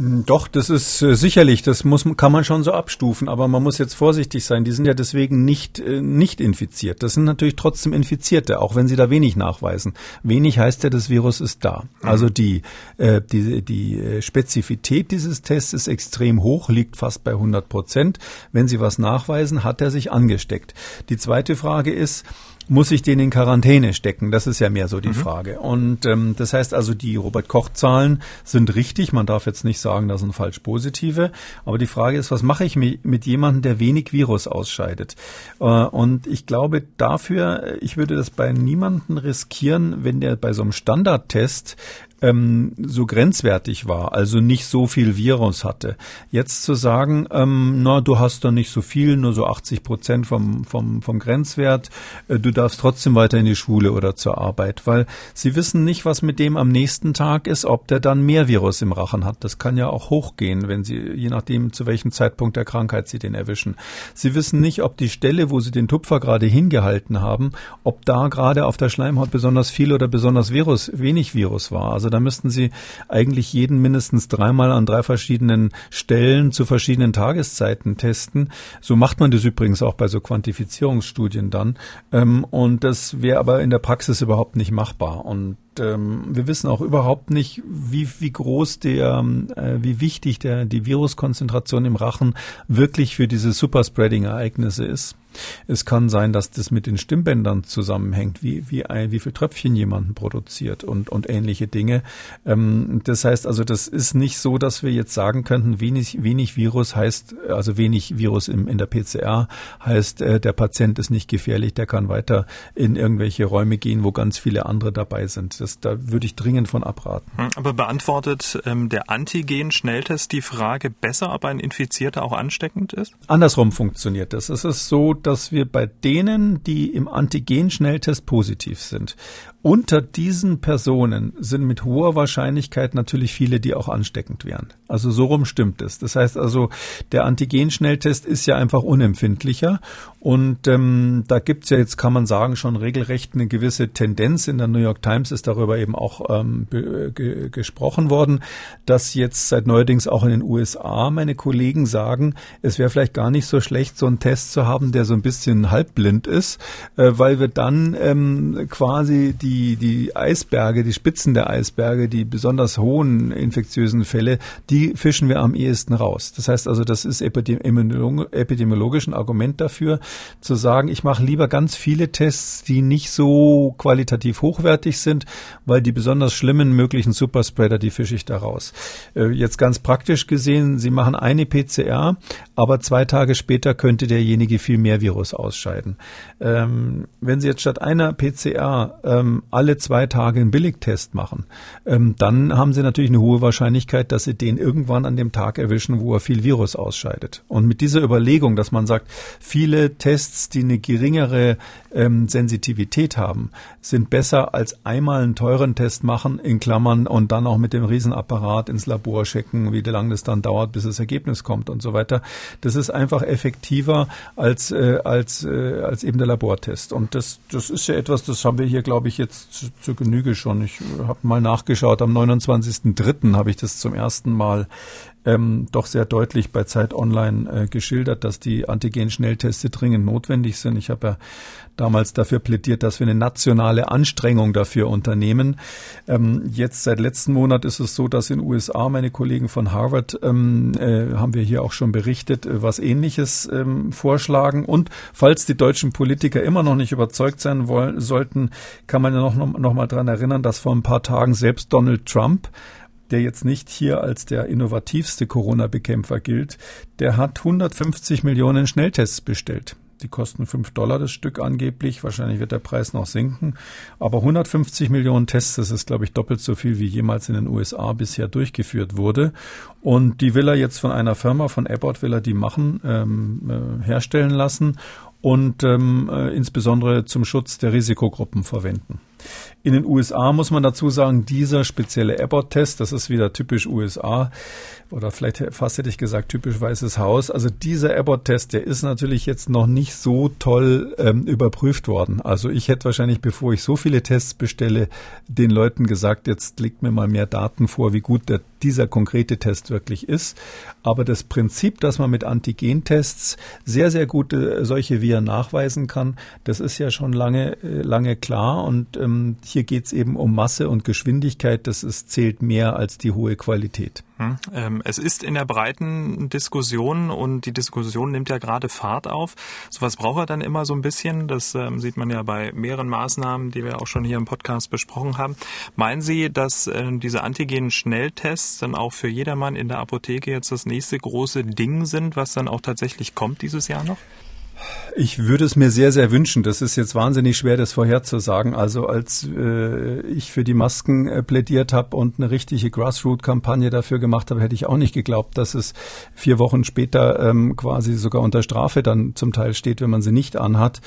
Doch, das ist äh, sicherlich, das muss, kann man schon so abstufen, aber man muss jetzt vorsichtig sein. Die sind ja deswegen nicht, äh, nicht infiziert. Das sind natürlich trotzdem Infizierte, auch wenn sie da wenig nachweisen. Wenig heißt ja, das Virus ist da. Mhm. Also die, äh, die, die äh, Spezifität dieses Tests ist extrem hoch, liegt fast bei 100 Prozent. Wenn Sie was nachweisen, hat er sich angesteckt. Die zweite Frage ist, muss ich den in Quarantäne stecken? Das ist ja mehr so die mhm. Frage. Und ähm, das heißt also, die Robert-Koch-Zahlen sind richtig. Man darf jetzt nicht sagen, das sind falsch positive. Aber die Frage ist, was mache ich mit jemandem, der wenig Virus ausscheidet? Äh, und ich glaube dafür, ich würde das bei niemanden riskieren, wenn der bei so einem Standardtest ähm, so grenzwertig war, also nicht so viel Virus hatte. Jetzt zu sagen, ähm, na, du hast da nicht so viel, nur so 80 Prozent vom, vom, vom Grenzwert, äh, du darfst trotzdem weiter in die Schule oder zur Arbeit, weil sie wissen nicht, was mit dem am nächsten Tag ist, ob der dann mehr Virus im Rachen hat. Das kann ja auch hochgehen, wenn sie, je nachdem, zu welchem Zeitpunkt der Krankheit sie den erwischen. Sie wissen nicht, ob die Stelle, wo sie den Tupfer gerade hingehalten haben, ob da gerade auf der Schleimhaut besonders viel oder besonders Virus, wenig Virus war. Also Also da müssten Sie eigentlich jeden mindestens dreimal an drei verschiedenen Stellen zu verschiedenen Tageszeiten testen. So macht man das übrigens auch bei so Quantifizierungsstudien dann. Ähm, und das wäre aber in der Praxis überhaupt nicht machbar. Und ähm, wir wissen auch überhaupt nicht, wie, wie groß der, äh, wie wichtig der, die Viruskonzentration im Rachen wirklich für diese Superspreading-Ereignisse ist. Es kann sein, dass das mit den Stimmbändern zusammenhängt, wie, wie, ein, wie viel Tröpfchen jemanden produziert und, und ähnliche Dinge. Ähm, das heißt also, das ist nicht so, dass wir jetzt sagen könnten, wenig, wenig Virus heißt, also wenig Virus im, in der PCR heißt, äh, der Patient ist nicht gefährlich, der kann weiter in irgendwelche Räume gehen, wo ganz viele andere dabei sind. Das, da würde ich dringend von abraten. Hm, aber beantwortet ähm, der Antigen-Schnelltest die Frage besser, ob ein Infizierter auch ansteckend ist? Andersrum funktioniert das. Es ist so, dass wir bei denen, die im Antigen-Schnelltest positiv sind, unter diesen Personen sind mit hoher Wahrscheinlichkeit natürlich viele, die auch ansteckend wären. Also so rum stimmt es. Das heißt also, der Antigen-Schnelltest ist ja einfach unempfindlicher und ähm, da gibt's ja jetzt, kann man sagen, schon regelrecht eine gewisse Tendenz. In der New York Times ist darüber eben auch ähm, ge gesprochen worden, dass jetzt seit neuerdings auch in den USA meine Kollegen sagen, es wäre vielleicht gar nicht so schlecht, so einen Test zu haben, der so ein bisschen halbblind ist, äh, weil wir dann ähm, quasi die, die Eisberge, die Spitzen der Eisberge, die besonders hohen infektiösen Fälle, die fischen wir am ehesten raus. Das heißt also, das ist epidemiologisch ein Argument dafür, zu sagen, ich mache lieber ganz viele Tests, die nicht so qualitativ hochwertig sind, weil die besonders schlimmen möglichen Superspreader, die fische ich da raus. Äh, jetzt ganz praktisch gesehen, Sie machen eine PCR, aber zwei Tage später könnte derjenige viel mehr Virus ausscheiden. Ähm, wenn Sie jetzt statt einer PCR ähm, alle zwei Tage einen Billigtest machen, ähm, dann haben Sie natürlich eine hohe Wahrscheinlichkeit, dass Sie den irgendwann an dem Tag erwischen, wo er viel Virus ausscheidet. Und mit dieser Überlegung, dass man sagt, viele Tests, die eine geringere ähm, Sensitivität haben, sind besser als einmal einen teuren Test machen, in Klammern, und dann auch mit dem Riesenapparat ins Labor schicken, wie lange das dann dauert, bis das Ergebnis kommt und so weiter. Das ist einfach effektiver als, äh, als, äh, als eben der Labortest. Und das, das ist ja etwas, das haben wir hier, glaube ich, jetzt zu, zur Genüge schon. Ich habe mal nachgeschaut, am 29.03. habe ich das zum ersten Mal ähm, doch sehr deutlich bei Zeit Online äh, geschildert, dass die Antigen-Schnellteste dringend notwendig sind. Ich habe ja damals dafür plädiert, dass wir eine nationale Anstrengung dafür unternehmen. Ähm, jetzt seit letzten Monat ist es so, dass in USA meine Kollegen von Harvard ähm, äh, haben wir hier auch schon berichtet, äh, was Ähnliches ähm, vorschlagen. Und falls die deutschen Politiker immer noch nicht überzeugt sein wollen, sollten, kann man ja noch, noch, noch mal dran erinnern, dass vor ein paar Tagen selbst Donald Trump der jetzt nicht hier als der innovativste Corona-Bekämpfer gilt, der hat 150 Millionen Schnelltests bestellt. Die kosten 5 Dollar das Stück angeblich. Wahrscheinlich wird der Preis noch sinken. Aber 150 Millionen Tests, das ist, glaube ich, doppelt so viel, wie jemals in den USA bisher durchgeführt wurde. Und die will er jetzt von einer Firma, von Abbott will er die machen, ähm, äh, herstellen lassen und ähm, äh, insbesondere zum Schutz der Risikogruppen verwenden. In den USA muss man dazu sagen, dieser spezielle Abbott-Test, das ist wieder typisch USA oder vielleicht fast hätte ich gesagt typisch Weißes Haus. Also dieser Abbott-Test, der ist natürlich jetzt noch nicht so toll ähm, überprüft worden. Also ich hätte wahrscheinlich, bevor ich so viele Tests bestelle, den Leuten gesagt, jetzt legt mir mal mehr Daten vor, wie gut der, dieser konkrete Test wirklich ist. Aber das Prinzip, dass man mit Antigentests sehr, sehr gute solche Viren nachweisen kann, das ist ja schon lange, äh, lange klar und ähm, hier geht es eben um Masse und Geschwindigkeit. Das ist, zählt mehr als die hohe Qualität. Hm, ähm, es ist in der breiten Diskussion und die Diskussion nimmt ja gerade Fahrt auf. Sowas braucht er dann immer so ein bisschen. Das ähm, sieht man ja bei mehreren Maßnahmen, die wir auch schon hier im Podcast besprochen haben. Meinen Sie, dass äh, diese antigenen Schnelltests dann auch für jedermann in der Apotheke jetzt das nächste große Ding sind, was dann auch tatsächlich kommt dieses Jahr noch? Ich würde es mir sehr, sehr wünschen. Das ist jetzt wahnsinnig schwer, das vorherzusagen. Also als äh, ich für die Masken äh, plädiert habe und eine richtige Grassroot-Kampagne dafür gemacht habe, hätte ich auch nicht geglaubt, dass es vier Wochen später ähm, quasi sogar unter Strafe dann zum Teil steht, wenn man sie nicht anhat.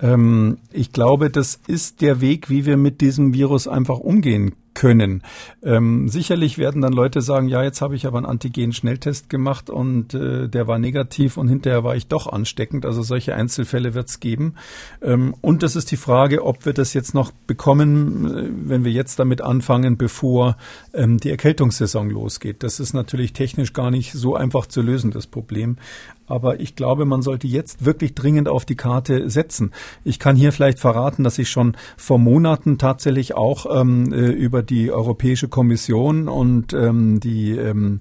Ähm, ich glaube, das ist der Weg, wie wir mit diesem Virus einfach umgehen können. Ähm, sicherlich werden dann Leute sagen, ja, jetzt habe ich aber einen Antigen-Schnelltest gemacht und äh, der war negativ und hinterher war ich doch ansteckend. Also solche Einzelfälle wird es geben. Ähm, und das ist die Frage, ob wir das jetzt noch bekommen, äh, wenn wir jetzt damit anfangen, bevor ähm, die Erkältungssaison losgeht. Das ist natürlich technisch gar nicht so einfach zu lösen, das Problem. Aber ich glaube, man sollte jetzt wirklich dringend auf die Karte setzen. Ich kann hier vielleicht verraten, dass ich schon vor Monaten tatsächlich auch ähm, äh, über die Europäische Kommission und ähm, die ähm,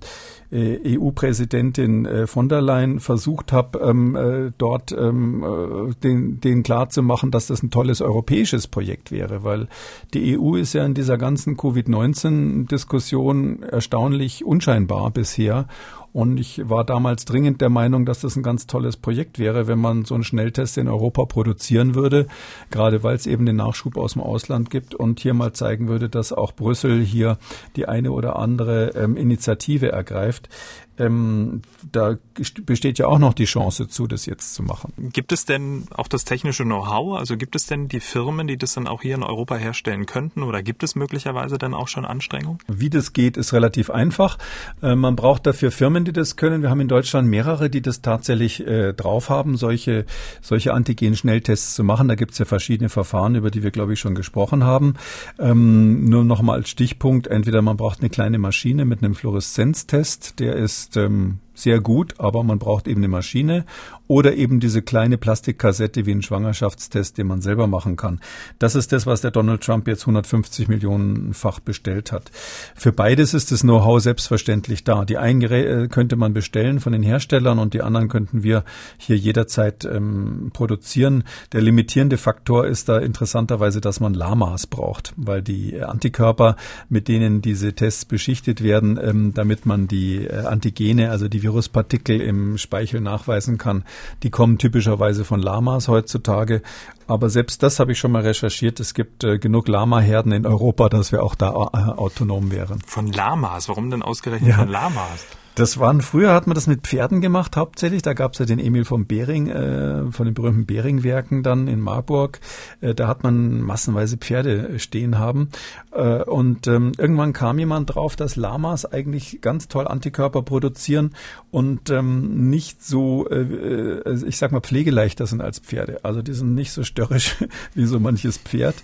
äh, EU-Präsidentin äh, von der Leyen versucht habe, ähm, äh, dort ähm, äh, den, den klar zu machen, dass das ein tolles europäisches Projekt wäre, weil die EU ist ja in dieser ganzen Covid-19-Diskussion erstaunlich unscheinbar bisher und ich war damals dringend der Meinung, dass das ein ganz tolles Projekt wäre, wenn man so einen Schnelltest in Europa produzieren würde, gerade weil es eben den Nachschub aus dem Ausland gibt und hier mal zeigen würde, dass auch Brüssel hier die eine oder andere ähm, Initiative ergreift ähm, da besteht ja auch noch die Chance zu, das jetzt zu machen. Gibt es denn auch das technische Know-how? Also gibt es denn die Firmen, die das dann auch hier in Europa herstellen könnten? Oder gibt es möglicherweise dann auch schon Anstrengungen? Wie das geht, ist relativ einfach. Äh, man braucht dafür Firmen, die das können. Wir haben in Deutschland mehrere, die das tatsächlich äh, drauf haben, solche, solche Antigen-Schnelltests zu machen. Da gibt es ja verschiedene Verfahren, über die wir, glaube ich, schon gesprochen haben. Ähm, nur noch mal als Stichpunkt, entweder man braucht eine kleine Maschine mit einem Fluoreszenztest, der ist ist ähm, sehr gut, aber man braucht eben eine Maschine oder eben diese kleine Plastikkassette wie ein Schwangerschaftstest, den man selber machen kann. Das ist das, was der Donald Trump jetzt 150 Millionenfach bestellt hat. Für beides ist das Know-how selbstverständlich da. Die einen Geräte äh, könnte man bestellen von den Herstellern und die anderen könnten wir hier jederzeit ähm, produzieren. Der limitierende Faktor ist da interessanterweise, dass man Lamas braucht, weil die Antikörper, mit denen diese Tests beschichtet werden, ähm, damit man die äh, Antigene, also die Viruspartikel im Speichel nachweisen kann. Die kommen typischerweise von Lamas heutzutage. Aber selbst das habe ich schon mal recherchiert. Es gibt äh, genug Lama-Herden in Europa, dass wir auch da äh, autonom wären. Von Lamas? Warum denn ausgerechnet ja. von Lamas? Das waren früher hat man das mit Pferden gemacht hauptsächlich. Da gab es ja den Emil von Bering, äh, von den berühmten Beringwerken dann in Marburg. Äh, da hat man massenweise Pferde stehen haben. Äh, und ähm, irgendwann kam jemand drauf, dass Lamas eigentlich ganz toll Antikörper produzieren und ähm, nicht so, äh, äh ich sag mal, pflegeleichter sind als Pferde. Also die sind nicht so störrisch wie so manches Pferd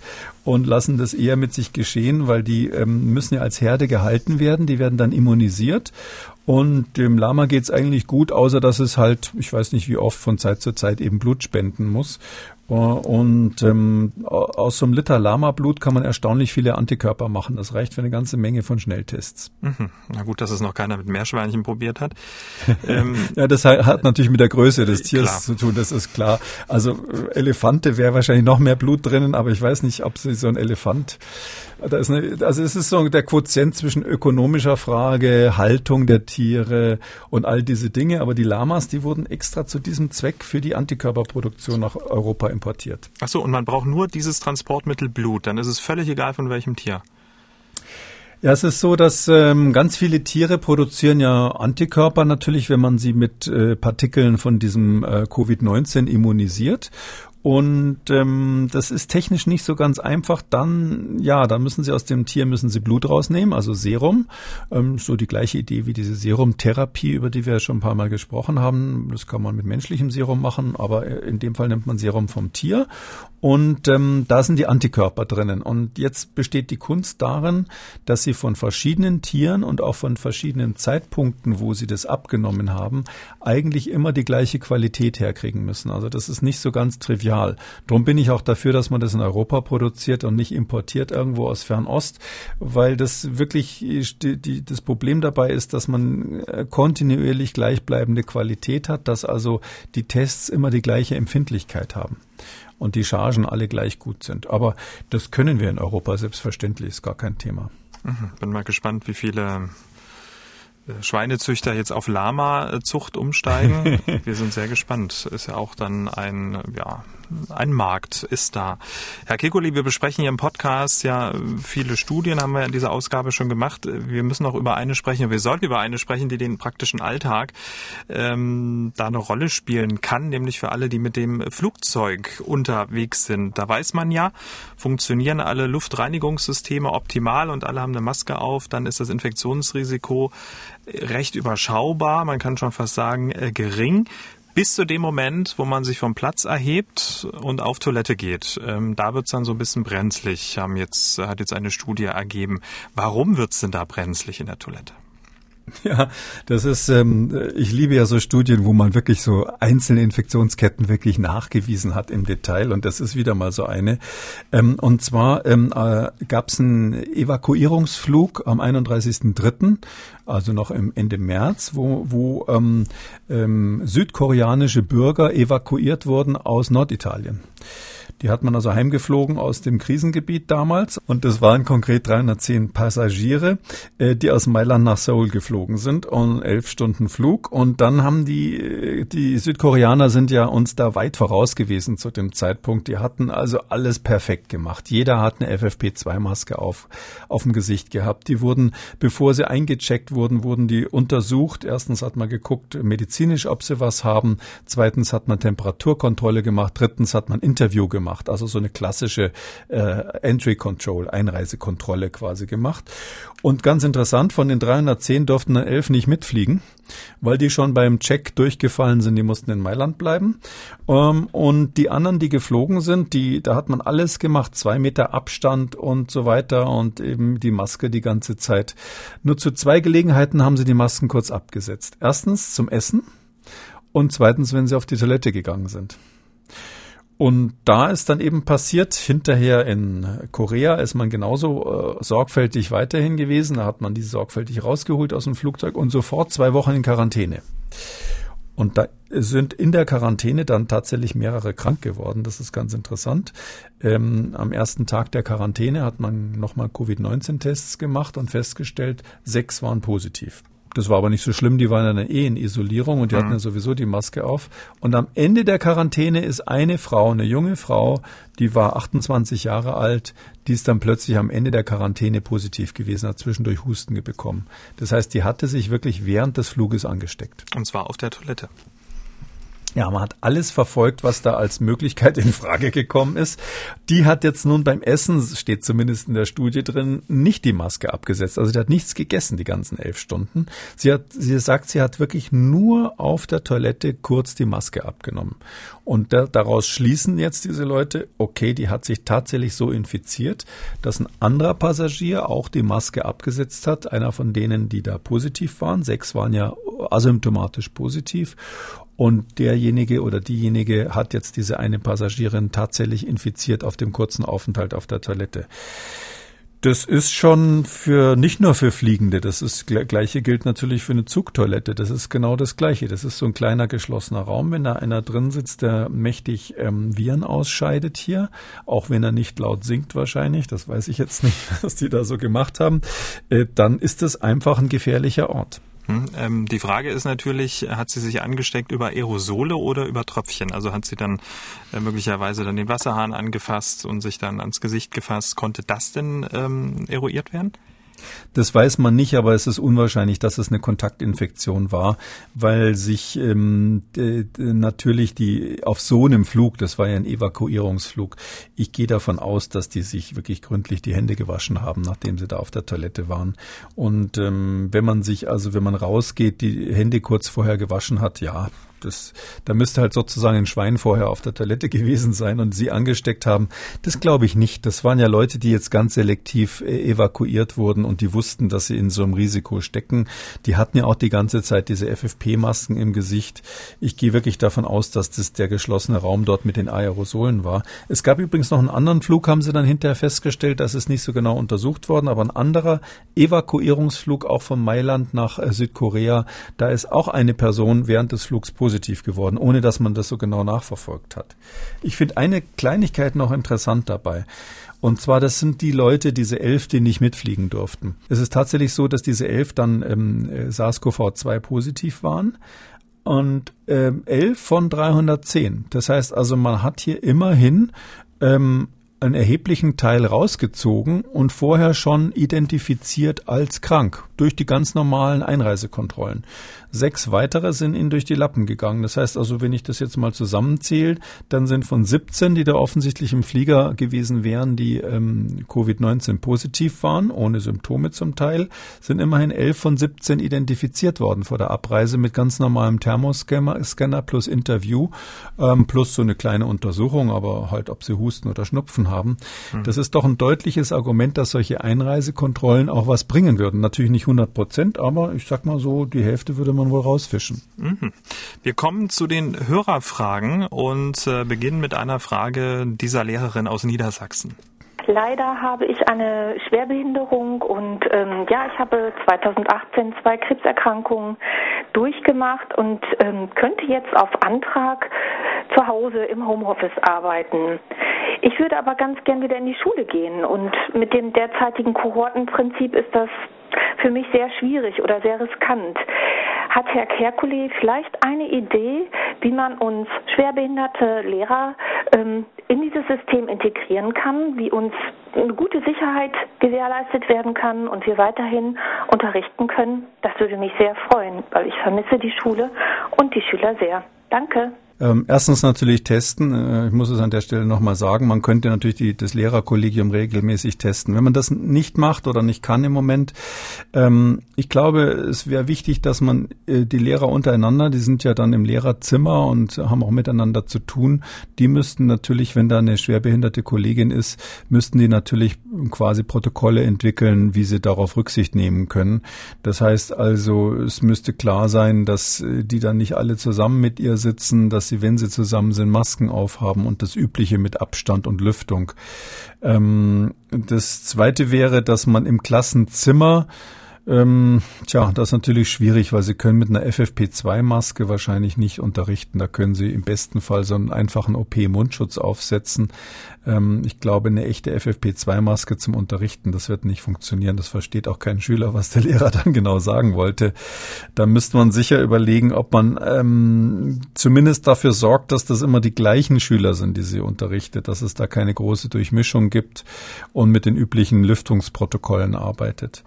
und lassen das eher mit sich geschehen, weil die ähm, müssen ja als Herde gehalten werden. Die werden dann immunisiert und dem Lama geht's eigentlich gut, außer dass es halt, ich weiß nicht wie oft, von Zeit zu Zeit eben Blut spenden muss. Und ähm, aus so einem Liter Lama-Blut kann man erstaunlich viele Antikörper machen. Das reicht für eine ganze Menge von Schnelltests. Mhm. Na gut, dass es noch keiner mit Meerschweinchen probiert hat. ähm, ja, das hat natürlich mit der Größe des Tiers klar. zu tun, das ist klar. Also äh, Elefante wäre wahrscheinlich noch mehr Blut drinnen, aber ich weiß nicht, ob sie so ein Elefant. Da ist eine, also es ist so der Quotient zwischen ökonomischer Frage, Haltung der Tiere und all diese Dinge. Aber die Lamas, die wurden extra zu diesem Zweck für die Antikörperproduktion nach Europa importiert. Ach so, und man braucht nur dieses Transportmittel Blut, dann ist es völlig egal von welchem Tier. Ja, es ist so, dass ähm, ganz viele Tiere produzieren ja Antikörper natürlich, wenn man sie mit äh, Partikeln von diesem äh, Covid-19 immunisiert. Und ähm, das ist technisch nicht so ganz einfach. Dann, ja, da müssen Sie aus dem Tier müssen Sie Blut rausnehmen, also Serum. Ähm, so die gleiche Idee wie diese Serumtherapie, über die wir schon ein paar Mal gesprochen haben. Das kann man mit menschlichem Serum machen, aber in dem Fall nimmt man Serum vom Tier. Und ähm, da sind die Antikörper drinnen. Und jetzt besteht die Kunst darin, dass Sie von verschiedenen Tieren und auch von verschiedenen Zeitpunkten, wo Sie das abgenommen haben, eigentlich immer die gleiche Qualität herkriegen müssen. Also das ist nicht so ganz trivial trivial. Drum bin ich auch dafür, dass man das in Europa produziert und nicht importiert irgendwo aus Fernost, weil das wirklich die, die, das Problem dabei ist, dass man äh, kontinuierlich gleichbleibende Qualität hat, dass also die Tests immer die gleiche Empfindlichkeit haben und die Chargen alle gleich gut sind. Aber das können wir in Europa selbstverständlich, ist gar kein Thema. Mhm. Bin mal gespannt, wie viele äh, Schweinezüchter jetzt auf Lama-Zucht umsteigen. Wir sind sehr gespannt. Ist ja auch dann ein, ja, ein Markt ist da. Herr Kekuli, wir besprechen hier im Podcast ja viele Studien, haben wir in dieser Ausgabe schon gemacht. Wir müssen auch über eine sprechen, wir sollten über eine sprechen, die den praktischen Alltag ähm, da eine Rolle spielen kann, nämlich für alle, die mit dem Flugzeug unterwegs sind. Da weiß man ja, funktionieren alle Luftreinigungssysteme optimal und alle haben eine Maske auf, dann ist das Infektionsrisiko recht überschaubar, man kann schon fast sagen äh, gering bis zu dem Moment, wo man sich vom Platz erhebt und auf Toilette geht. Ähm, da wird's dann so ein bisschen brenzlig, haben jetzt, hat jetzt eine Studie ergeben. Warum wird's denn da brenzlig in der Toilette? Ja, das ist, ähm, ich liebe ja so Studien, wo man wirklich so einzelne Infektionsketten wirklich nachgewiesen hat im Detail und das ist wieder mal so eine. Ähm, und zwar ähm, äh, gab es einen Evakuierungsflug am 31.03., also noch im Ende März, wo, wo ähm, ähm, südkoreanische Bürger evakuiert wurden aus Norditalien. Die hat man also heimgeflogen aus dem Krisengebiet damals. Und das waren konkret 310 Passagiere, äh, die aus Mailand nach Seoul geflogen sind und elf Stunden Flug. Und dann haben die, äh, die Südkoreaner sind ja uns da weit voraus gewesen zu dem Zeitpunkt. Die hatten also alles perfekt gemacht. Jeder hat eine FFP2-Maske auf, auf dem Gesicht gehabt. Die wurden, bevor sie eingecheckt wurden, wurden die untersucht. Erstens hat man geguckt, medizinisch, ob sie was haben. Zweitens hat man Temperaturkontrolle gemacht. Drittens hat man Interview gemacht gemacht, also so eine klassische äh, Entry Control, Einreisekontrolle quasi gemacht. Und ganz interessant, von den 310 durften dann elf nicht mitfliegen, weil die schon beim Check durchgefallen sind, die mussten in Mailand bleiben. Ähm, und die anderen, die geflogen sind, die, da hat man alles gemacht, zwei Meter Abstand und so weiter und eben die Maske die ganze Zeit. Nur zu zwei Gelegenheiten haben sie die Masken kurz abgesetzt. Erstens zum Essen und zweitens, wenn sie auf die Toilette gegangen sind. Und da ist dann eben passiert, hinterher in Korea ist man genauso äh, sorgfältig weiterhin gewesen. Da hat man die sorgfältig rausgeholt aus dem Flugzeug und sofort zwei Wochen in Quarantäne. Und da sind in der Quarantäne dann tatsächlich mehrere krank geworden. Das ist ganz interessant. Ähm, am ersten Tag der Quarantäne hat man nochmal Covid-19-Tests gemacht und festgestellt, sechs waren positiv. Das war aber nicht so schlimm, die waren dann eh in Isolierung und die mhm. hatten ja sowieso die Maske auf. Und am Ende der Quarantäne ist eine Frau, eine junge Frau, die war 28 Jahre alt, die ist dann plötzlich am Ende der Quarantäne positiv gewesen, hat zwischendurch Husten bekommen. Das heißt, die hatte sich wirklich während des Fluges angesteckt. Und zwar auf der Toilette. Ja, man hat alles verfolgt, was da als Möglichkeit in Frage gekommen ist. Die hat jetzt nun beim Essen, steht zumindest in der Studie drin, nicht die Maske abgesetzt. Also die hat nichts gegessen die ganzen elf Stunden. Sie hat, sie sagt, sie hat wirklich nur auf der Toilette kurz die Maske abgenommen. Und da, daraus schließen jetzt diese Leute, okay, die hat sich tatsächlich so infiziert, dass ein anderer Passagier auch die Maske abgesetzt hat. Einer von denen, die da positiv waren. Sechs waren ja asymptomatisch positiv. Und derjenige oder diejenige hat jetzt diese eine Passagierin tatsächlich infiziert auf dem kurzen Aufenthalt auf der Toilette. Das ist schon für nicht nur für Fliegende, das ist gleiche gilt natürlich für eine Zugtoilette. Das ist genau das gleiche. Das ist so ein kleiner geschlossener Raum, wenn da einer drin sitzt, der mächtig ähm, Viren ausscheidet hier, auch wenn er nicht laut singt wahrscheinlich. Das weiß ich jetzt nicht, was die da so gemacht haben. Äh, dann ist es einfach ein gefährlicher Ort. Hm, ähm, die Frage ist natürlich, hat sie sich angesteckt über Aerosole oder über Tröpfchen? Also hat sie dann äh, möglicherweise dann den Wasserhahn angefasst und sich dann ans Gesicht gefasst. Konnte das denn ähm, eruiert werden? Das weiß man nicht, aber es ist unwahrscheinlich, dass es eine Kontaktinfektion war, weil sich ähm, natürlich die auf so einem Flug, das war ja ein Evakuierungsflug, ich gehe davon aus, dass die sich wirklich gründlich die Hände gewaschen haben, nachdem sie da auf der Toilette waren. Und ähm, wenn man sich also, wenn man rausgeht, die Hände kurz vorher gewaschen hat, ja, das, da müsste halt sozusagen ein Schwein vorher auf der Toilette gewesen sein und sie angesteckt haben. Das glaube ich nicht. Das waren ja Leute, die jetzt ganz selektiv äh, evakuiert wurden und die wussten, dass sie in so einem Risiko stecken. Die hatten ja auch die ganze Zeit diese FFP-Masken im Gesicht. Ich gehe wirklich davon aus, dass das der geschlossene Raum dort mit den Aerosolen war. Es gab übrigens noch einen anderen Flug, haben sie dann hinterher festgestellt, das ist nicht so genau untersucht worden, aber ein anderer Evakuierungsflug auch von Mailand nach äh, Südkorea, da ist auch eine Person während des Flugs positiv positiv geworden, ohne dass man das so genau nachverfolgt hat. Ich finde eine Kleinigkeit noch interessant dabei. Und zwar, das sind die Leute, diese elf, die nicht mitfliegen durften. Es ist tatsächlich so, dass diese elf dann ähm, SARS-CoV-2 positiv waren, und äh, 11 von 310. Das heißt also, man hat hier immerhin ähm, einen erheblichen Teil rausgezogen und vorher schon identifiziert als krank durch die ganz normalen Einreisekontrollen. Sechs weitere sind ihnen durch die Lappen gegangen. Das heißt also, wenn ich das jetzt mal zusammenzähle, dann sind von 17, die da offensichtlich im Flieger gewesen wären, die ähm, Covid-19 positiv waren, ohne Symptome zum Teil, sind immerhin 11 von 17 identifiziert worden vor der Abreise mit ganz normalem Thermoscanner plus Interview ähm, plus so eine kleine Untersuchung, aber halt, ob sie Husten oder Schnupfen haben. Mhm. Das ist doch ein deutliches Argument, dass solche Einreisekontrollen auch was bringen würden. Natürlich nicht 100 Prozent, aber ich sag mal so, die Hälfte würde man man wohl rausfischen. Mhm. Wir kommen zu den Hörerfragen und äh, beginnen mit einer Frage dieser Lehrerin aus Niedersachsen. Leider habe ich eine Schwerbehinderung und ähm, ja, ich habe 2018 zwei Krebserkrankungen durchgemacht und ähm, könnte jetzt auf Antrag zu Hause im Homeoffice arbeiten. Ich würde aber ganz gern wieder in die Schule gehen und mit dem derzeitigen Kohortenprinzip ist das für mich sehr schwierig oder sehr riskant. Hat Herr Kerkuli vielleicht eine Idee, wie man uns schwerbehinderte Lehrer ähm, in dieses System integrieren kann, wie uns eine gute Sicherheit gewährleistet werden kann und wir weiterhin unterrichten können? Das würde mich sehr freuen, weil ich vermisse die Schule und die Schüler sehr. Danke. Ähm, erstens natürlich testen. Äh, ich muss es an der Stelle nochmal sagen. Man könnte natürlich die, das Lehrerkollegium regelmäßig testen. Wenn man das nicht macht oder nicht kann im Moment, ähm, ich glaube, es wäre wichtig, dass man äh, die Lehrer untereinander, die sind ja dann im Lehrerzimmer und haben auch miteinander zu tun, die müssten natürlich, wenn da eine schwerbehinderte Kollegin ist, müssten die natürlich quasi Protokolle entwickeln, wie sie darauf Rücksicht nehmen können. Das heißt also, es müsste klar sein, dass äh, die dann nicht alle zusammen mit ihr sitzen, dass sie, wenn sie zusammen sind, Masken aufhaben und das Übliche mit Abstand und Lüftung. Ähm, das Zweite wäre, dass man im Klassenzimmer ähm, tja, das ist natürlich schwierig, weil Sie können mit einer FFP2-Maske wahrscheinlich nicht unterrichten. Da können Sie im besten Fall so einen einfachen OP-Mundschutz aufsetzen. Ähm, ich glaube, eine echte FFP2-Maske zum Unterrichten, das wird nicht funktionieren. Das versteht auch kein Schüler, was der Lehrer dann genau sagen wollte. Da müsste man sicher überlegen, ob man ähm, zumindest dafür sorgt, dass das immer die gleichen Schüler sind, die sie unterrichtet, dass es da keine große Durchmischung gibt und mit den üblichen Lüftungsprotokollen arbeitet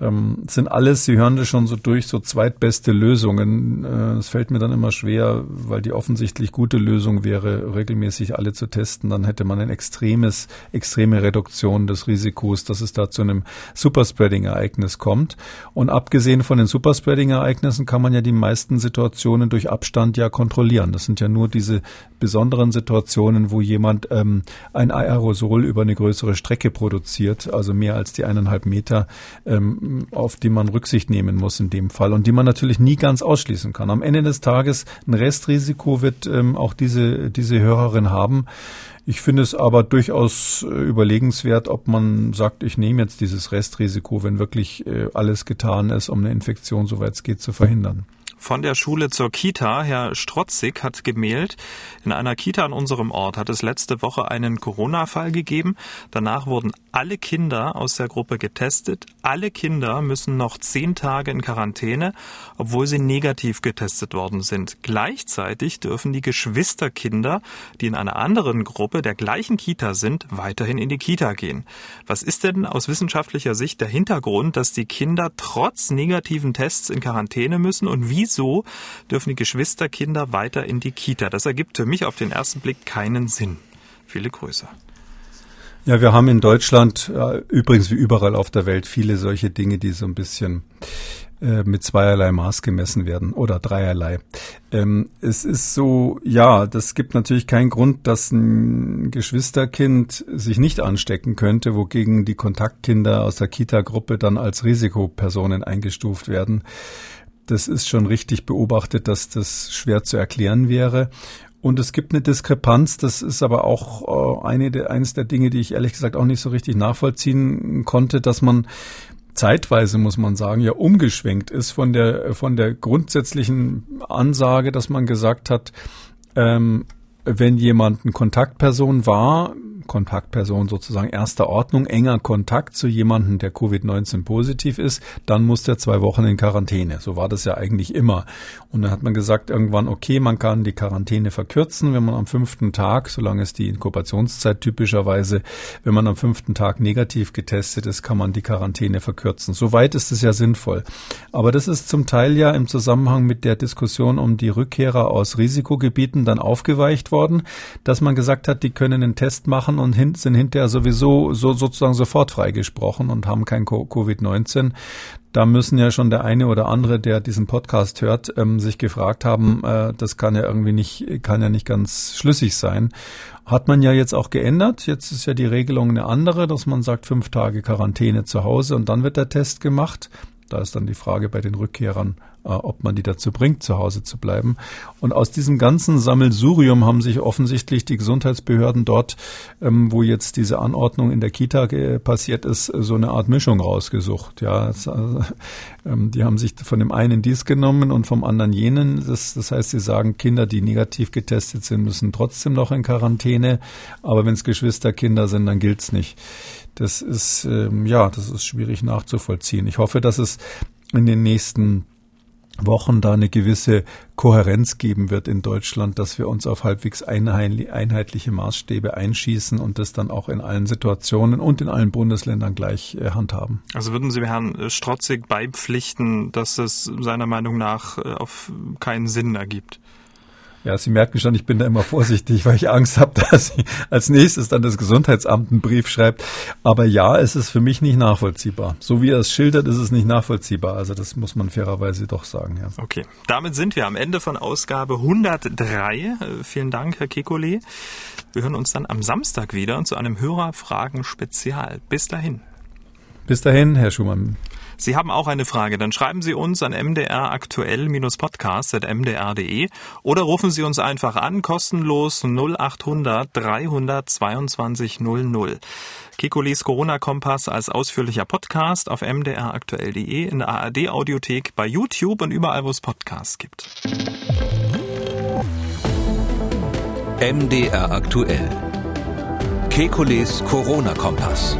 ähm, sind alles, Sie hören das schon so durch, so zweitbeste Lösungen. Äh, es fällt mir dann immer schwer, weil die offensichtlich gute Lösung wäre, regelmäßig alle zu testen. Dann hätte man ein extremes, extreme Reduktion des Risikos, dass es da zu einem Superspreading-Ereignis kommt. Und abgesehen von den Superspreading-Ereignissen kann man ja die meisten Situationen durch Abstand ja kontrollieren. Das sind ja nur diese besonderen Situationen, wo jemand ähm, ein Aerosol über eine größere Strecke produziert, also mehr als die eineinhalb Meter, ähm, auf die man Rücksicht nehmen muss in dem Fall und die man natürlich nie ganz ausschließen kann. Am Ende des Tages ein Restrisiko wird ähm, auch diese, diese Hörerin haben. Ich finde es aber durchaus äh, überlegenswert, ob man sagt, ich nehme jetzt dieses Restrisiko, wenn wirklich äh, alles getan ist, um eine Infektion, soweit es geht, zu verhindern von der Schule zur Kita. Herr Strotzig hat gemeldet, in einer Kita an unserem Ort hat es letzte Woche einen Corona-Fall gegeben. Danach wurden alle Kinder aus der Gruppe getestet. Alle Kinder müssen noch zehn Tage in Quarantäne, obwohl sie negativ getestet worden sind. Gleichzeitig dürfen die Geschwisterkinder, die in einer anderen Gruppe der gleichen Kita sind, weiterhin in die Kita gehen. Was ist denn aus wissenschaftlicher Sicht der Hintergrund, dass die Kinder trotz negativen Tests in Quarantäne müssen und wie wieso dürfen die Geschwisterkinder weiter in die Kita? Das ergibt für mich auf den ersten Blick keinen Sinn. Viele Grüße. Ja, wir haben in Deutschland, äh, übrigens wie überall auf der Welt, viele solche Dinge, die so ein bisschen äh, mit zweierlei Maß gemessen werden oder dreierlei. Ähm, es ist so, ja, das gibt natürlich keinen Grund, dass ein Geschwisterkind sich nicht anstecken könnte, wogegen die Kontaktkinder aus der Kita-Gruppe dann als Risikopersonen eingestuft werden das ist schon richtig beobachtet, dass das schwer zu erklären wäre. Und es gibt eine Diskrepanz, das ist aber auch äh, eine der, eines der Dinge, die ich ehrlich gesagt auch nicht so richtig nachvollziehen konnte, dass man zeitweise, muss man sagen, ja umgeschwenkt ist von der, von der grundsätzlichen Ansage, dass man gesagt hat, ähm, wenn jemand eine Kontaktperson war, Kontaktperson sozusagen erster Ordnung, enger Kontakt zu jemandem, der Covid-19 positiv ist, dann muss der zwei Wochen in Quarantäne. So war das ja eigentlich immer. Und dann hat man gesagt irgendwann, okay, man kann die Quarantäne verkürzen, wenn man am fünften Tag, solange ist die Inkubationszeit typischerweise, wenn man am fünften Tag negativ getestet ist, kann man die Quarantäne verkürzen. Soweit ist es ja sinnvoll. Aber das ist zum Teil ja im Zusammenhang mit der Diskussion um die Rückkehrer aus Risikogebieten dann aufgeweicht worden, dass man gesagt hat, die können einen Test machen und hin, sind hinterher sowieso so sozusagen sofort freigesprochen und haben kein Covid-19. Da müssen ja schon der eine oder andere, der diesen Podcast hört, ähm, sich gefragt haben, äh, das kann ja irgendwie nicht, kann ja nicht ganz schlüssig sein. Hat man ja jetzt auch geändert. Jetzt ist ja die Regelung eine andere, dass man sagt, fünf Tage Quarantäne zu Hause und dann wird der Test gemacht. Da ist dann die Frage bei den Rückkehrern, ob man die dazu bringt, zu Hause zu bleiben. Und aus diesem ganzen Sammelsurium haben sich offensichtlich die Gesundheitsbehörden dort, ähm, wo jetzt diese Anordnung in der Kita passiert ist, so eine Art Mischung rausgesucht. Ja, äh, ähm, die haben sich von dem einen dies genommen und vom anderen jenen. Das, das heißt, sie sagen, Kinder, die negativ getestet sind, müssen trotzdem noch in Quarantäne. Aber wenn es Geschwisterkinder sind, dann gilt's nicht. Das ist ähm, ja, das ist schwierig nachzuvollziehen. Ich hoffe, dass es in den nächsten Wochen da eine gewisse Kohärenz geben wird in Deutschland, dass wir uns auf halbwegs einheitliche Maßstäbe einschießen und das dann auch in allen Situationen und in allen Bundesländern gleich äh, handhaben. Also würden Sie Herrn Strotzig beipflichten, dass es seiner Meinung nach äh, auf keinen Sinn ergibt? Ja, Sie merken schon, ich bin da immer vorsichtig, weil ich Angst habe, dass sie als nächstes dann das Gesundheitsamt einen Brief schreibt. Aber ja, es ist für mich nicht nachvollziehbar. So wie er es schildert, ist es nicht nachvollziehbar. Also das muss man fairerweise doch sagen. Ja. Okay, damit sind wir am Ende von Ausgabe 103. Äh, vielen Dank, Herr Kekulé. Wir hören uns dann am Samstag wieder zu einem Hörerfragen-Spezial. Bis dahin. Bis dahin, Herr Schumann. Sie haben auch eine Frage, dann schreiben Sie uns an mdraktuell-podcast.mdr.de oder rufen Sie uns einfach an, kostenlos 0800 322 00. Kekulis Corona-Kompass als ausführlicher Podcast auf mdraktuell.de, in der ARD-Audiothek, bei YouTube und überall, wo es Podcasts gibt. MDR aktuell. Kekules Corona-Kompass.